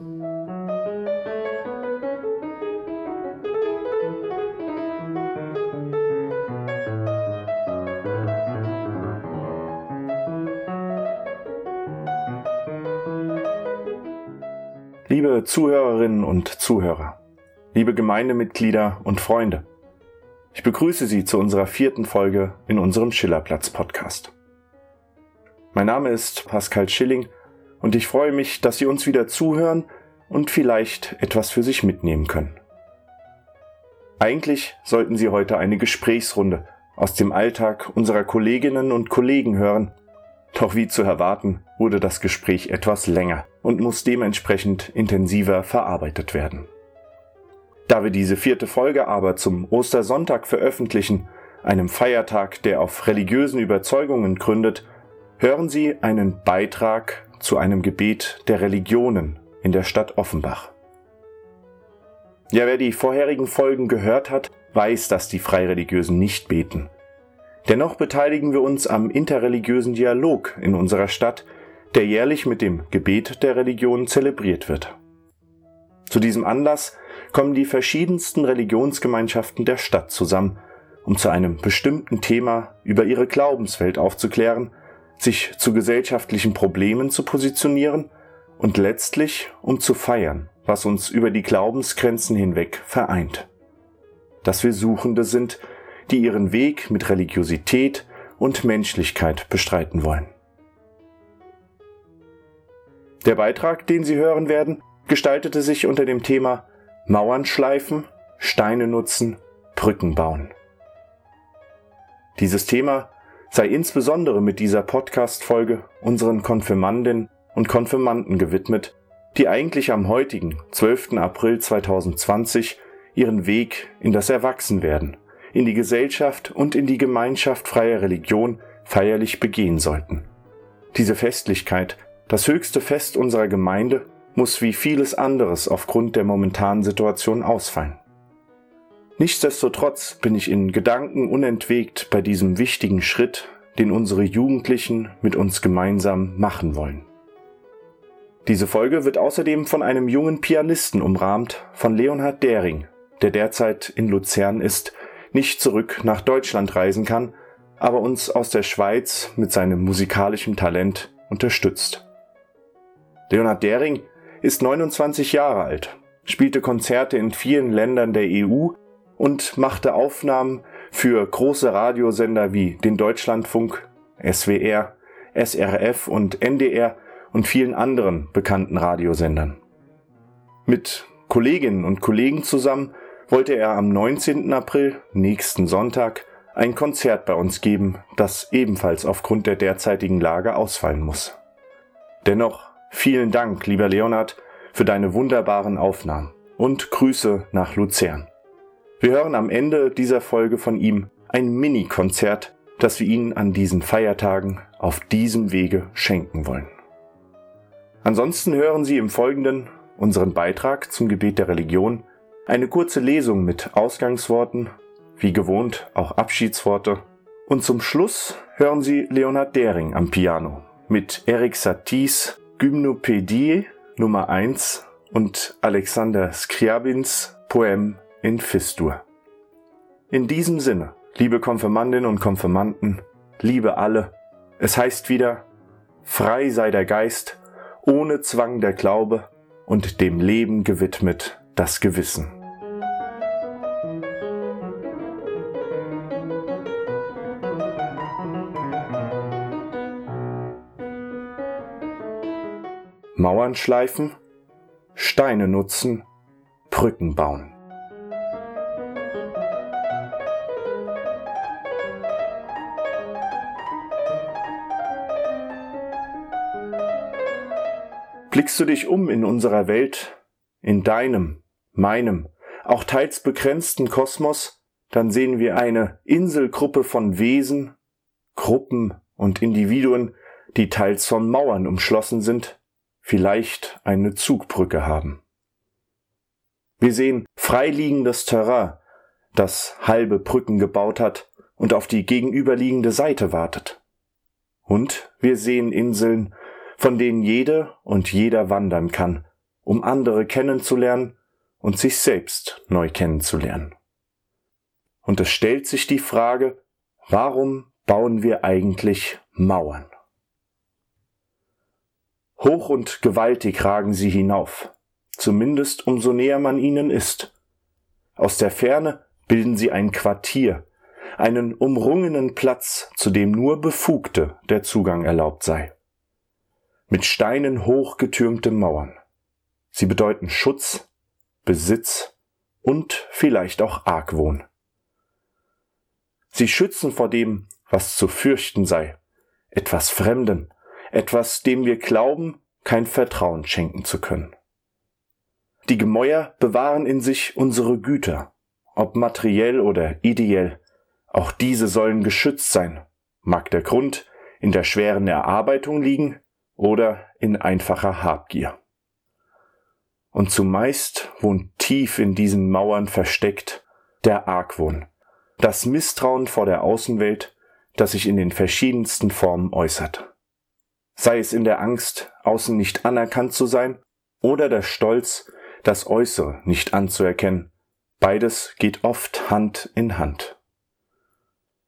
Liebe Zuhörerinnen und Zuhörer, liebe Gemeindemitglieder und Freunde, ich begrüße Sie zu unserer vierten Folge in unserem Schillerplatz-Podcast. Mein Name ist Pascal Schilling und ich freue mich, dass Sie uns wieder zuhören und vielleicht etwas für sich mitnehmen können. Eigentlich sollten Sie heute eine Gesprächsrunde aus dem Alltag unserer Kolleginnen und Kollegen hören, doch wie zu erwarten, wurde das Gespräch etwas länger und muss dementsprechend intensiver verarbeitet werden. Da wir diese vierte Folge aber zum Ostersonntag veröffentlichen, einem Feiertag, der auf religiösen Überzeugungen gründet, hören Sie einen Beitrag zu einem Gebet der Religionen in der Stadt Offenbach. Ja, wer die vorherigen Folgen gehört hat, weiß, dass die Freireligiösen nicht beten. Dennoch beteiligen wir uns am interreligiösen Dialog in unserer Stadt, der jährlich mit dem Gebet der Religion zelebriert wird. Zu diesem Anlass kommen die verschiedensten Religionsgemeinschaften der Stadt zusammen, um zu einem bestimmten Thema über ihre Glaubenswelt aufzuklären, sich zu gesellschaftlichen Problemen zu positionieren und letztlich um zu feiern, was uns über die Glaubensgrenzen hinweg vereint. Dass wir Suchende sind, die ihren Weg mit Religiosität und Menschlichkeit bestreiten wollen. Der Beitrag, den Sie hören werden, gestaltete sich unter dem Thema Mauern schleifen, Steine nutzen, Brücken bauen. Dieses Thema sei insbesondere mit dieser Podcast-Folge unseren Konfirmandinnen und Konfirmanden gewidmet, die eigentlich am heutigen 12. April 2020 ihren Weg in das Erwachsenwerden, in die Gesellschaft und in die Gemeinschaft freier Religion feierlich begehen sollten. Diese Festlichkeit das höchste Fest unserer Gemeinde muss wie vieles anderes aufgrund der momentanen Situation ausfallen. Nichtsdestotrotz bin ich in Gedanken unentwegt bei diesem wichtigen Schritt, den unsere Jugendlichen mit uns gemeinsam machen wollen. Diese Folge wird außerdem von einem jungen Pianisten umrahmt, von Leonhard Dering, der derzeit in Luzern ist, nicht zurück nach Deutschland reisen kann, aber uns aus der Schweiz mit seinem musikalischen Talent unterstützt. Leonhard Dering ist 29 Jahre alt, spielte Konzerte in vielen Ländern der EU und machte Aufnahmen für große Radiosender wie den Deutschlandfunk, SWR, SRF und NDR und vielen anderen bekannten Radiosendern. Mit Kolleginnen und Kollegen zusammen wollte er am 19. April, nächsten Sonntag, ein Konzert bei uns geben, das ebenfalls aufgrund der derzeitigen Lage ausfallen muss. Dennoch Vielen Dank, lieber Leonard, für deine wunderbaren Aufnahmen und Grüße nach Luzern. Wir hören am Ende dieser Folge von ihm ein Mini-Konzert, das wir Ihnen an diesen Feiertagen auf diesem Wege schenken wollen. Ansonsten hören Sie im Folgenden unseren Beitrag zum Gebet der Religion, eine kurze Lesung mit Ausgangsworten, wie gewohnt auch Abschiedsworte, und zum Schluss hören Sie Leonard Dering am Piano mit Erik Saties Gymnopädie Nummer 1 und Alexander Skriabins Poem in Fistur. In diesem Sinne, liebe Konfirmandinnen und Konfirmanden, liebe alle, es heißt wieder, frei sei der Geist, ohne Zwang der Glaube und dem Leben gewidmet das Gewissen. Mauern schleifen, Steine nutzen, Brücken bauen. Blickst du dich um in unserer Welt, in deinem, meinem, auch teils begrenzten Kosmos, dann sehen wir eine Inselgruppe von Wesen, Gruppen und Individuen, die teils von Mauern umschlossen sind, vielleicht eine Zugbrücke haben. Wir sehen freiliegendes Terrain, das halbe Brücken gebaut hat und auf die gegenüberliegende Seite wartet. Und wir sehen Inseln, von denen jede und jeder wandern kann, um andere kennenzulernen und sich selbst neu kennenzulernen. Und es stellt sich die Frage, warum bauen wir eigentlich Mauern? Hoch und gewaltig ragen sie hinauf, zumindest umso näher man ihnen ist. Aus der Ferne bilden sie ein Quartier, einen umrungenen Platz, zu dem nur Befugte der Zugang erlaubt sei. Mit Steinen hochgetürmte Mauern. Sie bedeuten Schutz, Besitz und vielleicht auch Argwohn. Sie schützen vor dem, was zu fürchten sei, etwas Fremden, etwas, dem wir glauben, kein Vertrauen schenken zu können. Die Gemäuer bewahren in sich unsere Güter, ob materiell oder ideell. Auch diese sollen geschützt sein. Mag der Grund in der schweren Erarbeitung liegen oder in einfacher Habgier. Und zumeist wohnt tief in diesen Mauern versteckt der Argwohn, das Misstrauen vor der Außenwelt, das sich in den verschiedensten Formen äußert. Sei es in der Angst, außen nicht anerkannt zu sein, oder der Stolz, das Äußere nicht anzuerkennen. Beides geht oft Hand in Hand.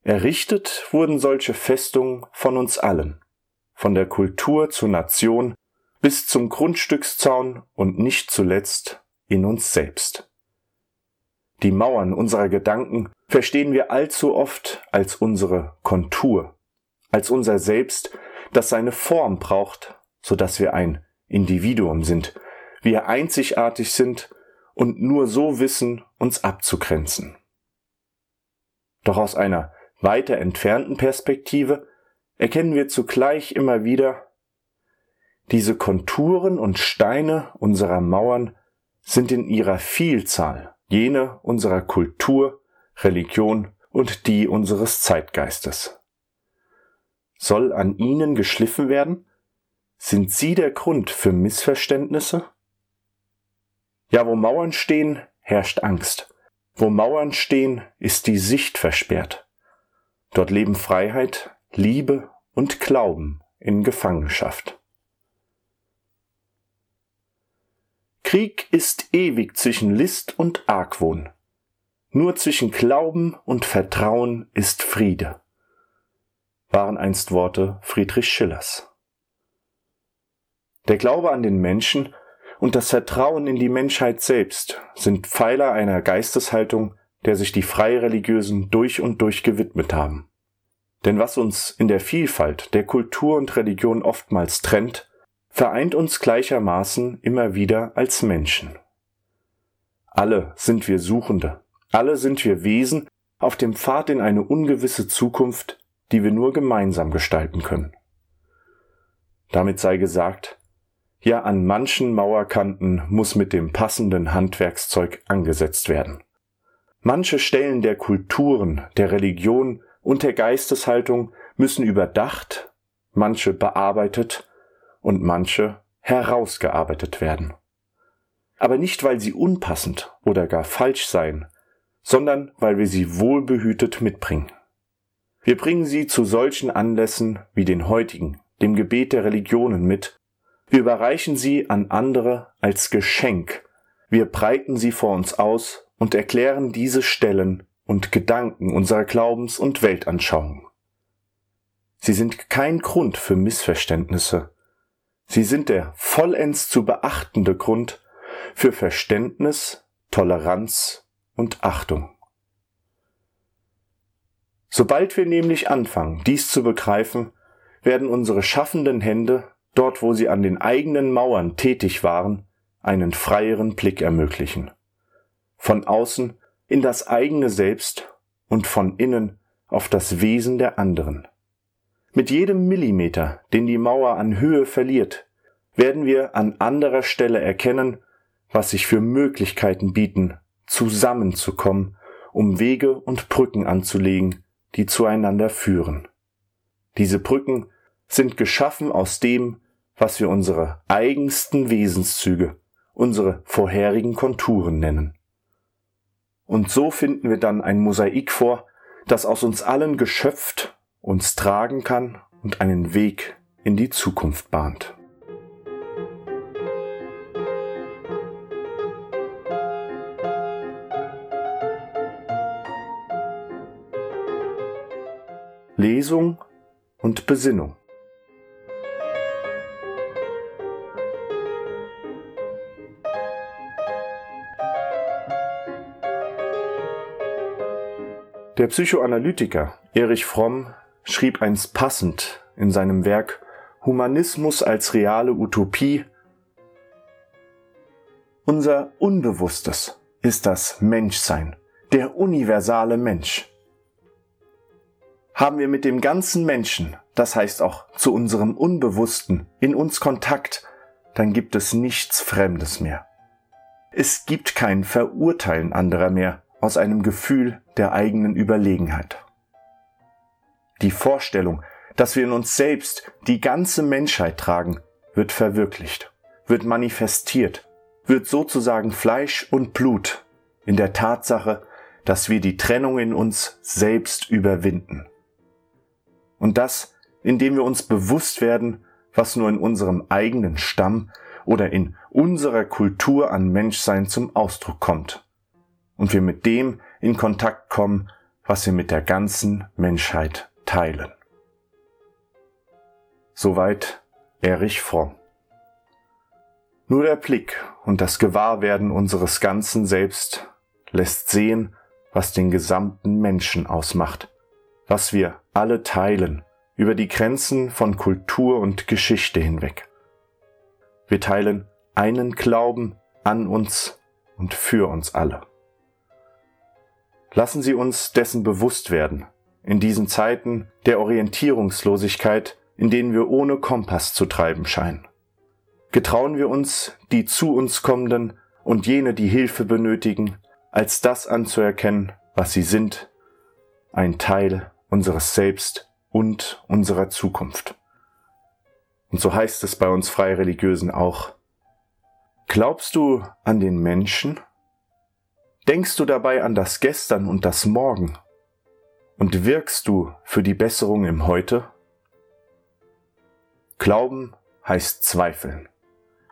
Errichtet wurden solche Festungen von uns allen, von der Kultur zur Nation bis zum Grundstückszaun und nicht zuletzt in uns selbst. Die Mauern unserer Gedanken verstehen wir allzu oft als unsere Kontur, als unser Selbst, das seine Form braucht, so dass wir ein Individuum sind, wir einzigartig sind und nur so wissen, uns abzugrenzen. Doch aus einer weiter entfernten Perspektive erkennen wir zugleich immer wieder, diese Konturen und Steine unserer Mauern sind in ihrer Vielzahl jene unserer Kultur, Religion und die unseres Zeitgeistes. Soll an ihnen geschliffen werden? Sind sie der Grund für Missverständnisse? Ja, wo Mauern stehen, herrscht Angst. Wo Mauern stehen, ist die Sicht versperrt. Dort leben Freiheit, Liebe und Glauben in Gefangenschaft. Krieg ist ewig zwischen List und Argwohn. Nur zwischen Glauben und Vertrauen ist Friede, waren einst Worte Friedrich Schillers. Der Glaube an den Menschen und das Vertrauen in die Menschheit selbst sind Pfeiler einer Geisteshaltung, der sich die Freireligiösen durch und durch gewidmet haben. Denn was uns in der Vielfalt der Kultur und Religion oftmals trennt, vereint uns gleichermaßen immer wieder als Menschen. Alle sind wir Suchende, alle sind wir Wesen auf dem Pfad in eine ungewisse Zukunft, die wir nur gemeinsam gestalten können. Damit sei gesagt, ja an manchen Mauerkanten muss mit dem passenden Handwerkszeug angesetzt werden. Manche Stellen der Kulturen, der Religion und der Geisteshaltung müssen überdacht, manche bearbeitet und manche herausgearbeitet werden. Aber nicht, weil sie unpassend oder gar falsch seien, sondern weil wir sie wohlbehütet mitbringen. Wir bringen sie zu solchen Anlässen wie den heutigen, dem Gebet der Religionen mit, wir überreichen sie an andere als Geschenk, wir breiten sie vor uns aus und erklären diese Stellen und Gedanken unserer Glaubens- und Weltanschauung. Sie sind kein Grund für Missverständnisse, Sie sind der vollends zu beachtende Grund für Verständnis, Toleranz und Achtung. Sobald wir nämlich anfangen, dies zu begreifen, werden unsere schaffenden Hände, dort wo sie an den eigenen Mauern tätig waren, einen freieren Blick ermöglichen. Von außen in das eigene Selbst und von innen auf das Wesen der anderen. Mit jedem Millimeter, den die Mauer an Höhe verliert, werden wir an anderer Stelle erkennen, was sich für Möglichkeiten bieten, zusammenzukommen, um Wege und Brücken anzulegen, die zueinander führen. Diese Brücken sind geschaffen aus dem, was wir unsere eigensten Wesenszüge, unsere vorherigen Konturen nennen. Und so finden wir dann ein Mosaik vor, das aus uns allen geschöpft uns tragen kann und einen Weg in die Zukunft bahnt. Lesung und Besinnung. Der Psychoanalytiker Erich Fromm schrieb einst passend in seinem Werk Humanismus als reale Utopie Unser Unbewusstes ist das Menschsein, der universale Mensch. Haben wir mit dem ganzen Menschen, das heißt auch zu unserem Unbewussten, in uns Kontakt, dann gibt es nichts Fremdes mehr. Es gibt kein Verurteilen anderer mehr, aus einem Gefühl der eigenen Überlegenheit. Die Vorstellung, dass wir in uns selbst die ganze Menschheit tragen, wird verwirklicht, wird manifestiert, wird sozusagen Fleisch und Blut in der Tatsache, dass wir die Trennung in uns selbst überwinden. Und das, indem wir uns bewusst werden, was nur in unserem eigenen Stamm oder in unserer Kultur an Menschsein zum Ausdruck kommt und wir mit dem in Kontakt kommen, was wir mit der ganzen Menschheit teilen. Soweit Erich Fromm. Nur der Blick und das Gewahrwerden unseres ganzen Selbst lässt sehen, was den gesamten Menschen ausmacht, was wir alle teilen über die Grenzen von Kultur und Geschichte hinweg. Wir teilen einen Glauben an uns und für uns alle. Lassen Sie uns dessen bewusst werden, in diesen Zeiten der Orientierungslosigkeit, in denen wir ohne Kompass zu treiben scheinen. Getrauen wir uns, die zu uns kommenden und jene, die Hilfe benötigen, als das anzuerkennen, was sie sind, ein Teil unseres Selbst und unserer Zukunft. Und so heißt es bei uns Freireligiösen auch. Glaubst du an den Menschen? Denkst du dabei an das Gestern und das Morgen? Und wirkst du für die Besserung im Heute? Glauben heißt Zweifeln.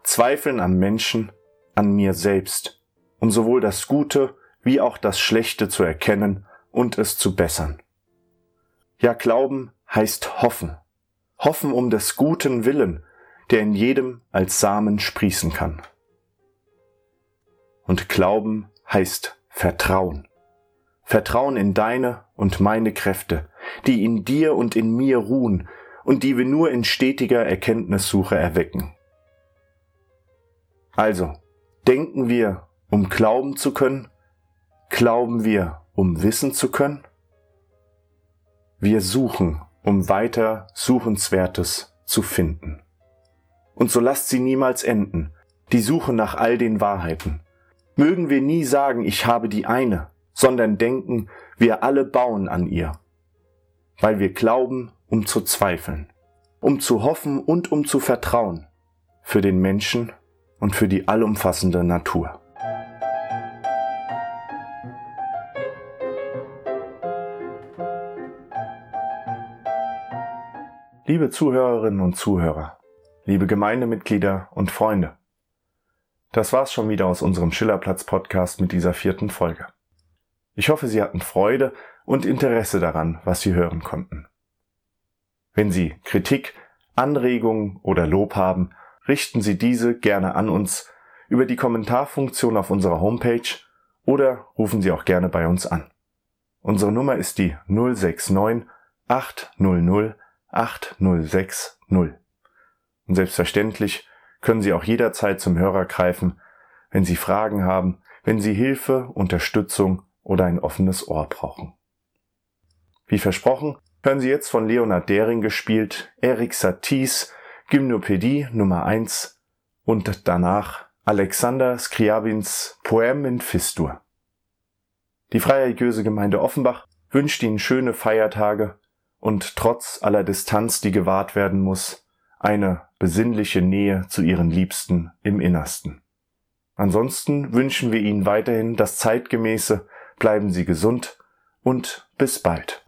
Zweifeln am Menschen, an mir selbst, um sowohl das Gute wie auch das Schlechte zu erkennen und es zu bessern. Ja, Glauben heißt hoffen. Hoffen um des guten Willen, der in jedem als Samen sprießen kann. Und Glauben heißt Vertrauen. Vertrauen in deine und meine Kräfte, die in dir und in mir ruhen und die wir nur in stetiger Erkenntnissuche erwecken. Also, denken wir, um glauben zu können? Glauben wir, um wissen zu können? Wir suchen, um weiter Suchenswertes zu finden. Und so lasst sie niemals enden, die Suche nach all den Wahrheiten, Mögen wir nie sagen, ich habe die eine, sondern denken, wir alle bauen an ihr. Weil wir glauben, um zu zweifeln, um zu hoffen und um zu vertrauen, für den Menschen und für die allumfassende Natur. Liebe Zuhörerinnen und Zuhörer, liebe Gemeindemitglieder und Freunde, das war's schon wieder aus unserem Schillerplatz-Podcast mit dieser vierten Folge. Ich hoffe, Sie hatten Freude und Interesse daran, was Sie hören konnten. Wenn Sie Kritik, Anregungen oder Lob haben, richten Sie diese gerne an uns über die Kommentarfunktion auf unserer Homepage oder rufen Sie auch gerne bei uns an. Unsere Nummer ist die 069 800 8060. Und selbstverständlich können Sie auch jederzeit zum Hörer greifen, wenn Sie Fragen haben, wenn Sie Hilfe, Unterstützung oder ein offenes Ohr brauchen. Wie versprochen, hören Sie jetzt von Leonard Dering gespielt Erik Saties Gymnopädie Nummer 1 und danach Alexander Skriabins Poem in Fistur. Die Freireligiöse Gemeinde Offenbach wünscht Ihnen schöne Feiertage und trotz aller Distanz, die gewahrt werden muss, eine besinnliche Nähe zu ihren Liebsten im Innersten. Ansonsten wünschen wir Ihnen weiterhin das zeitgemäße, bleiben Sie gesund und bis bald.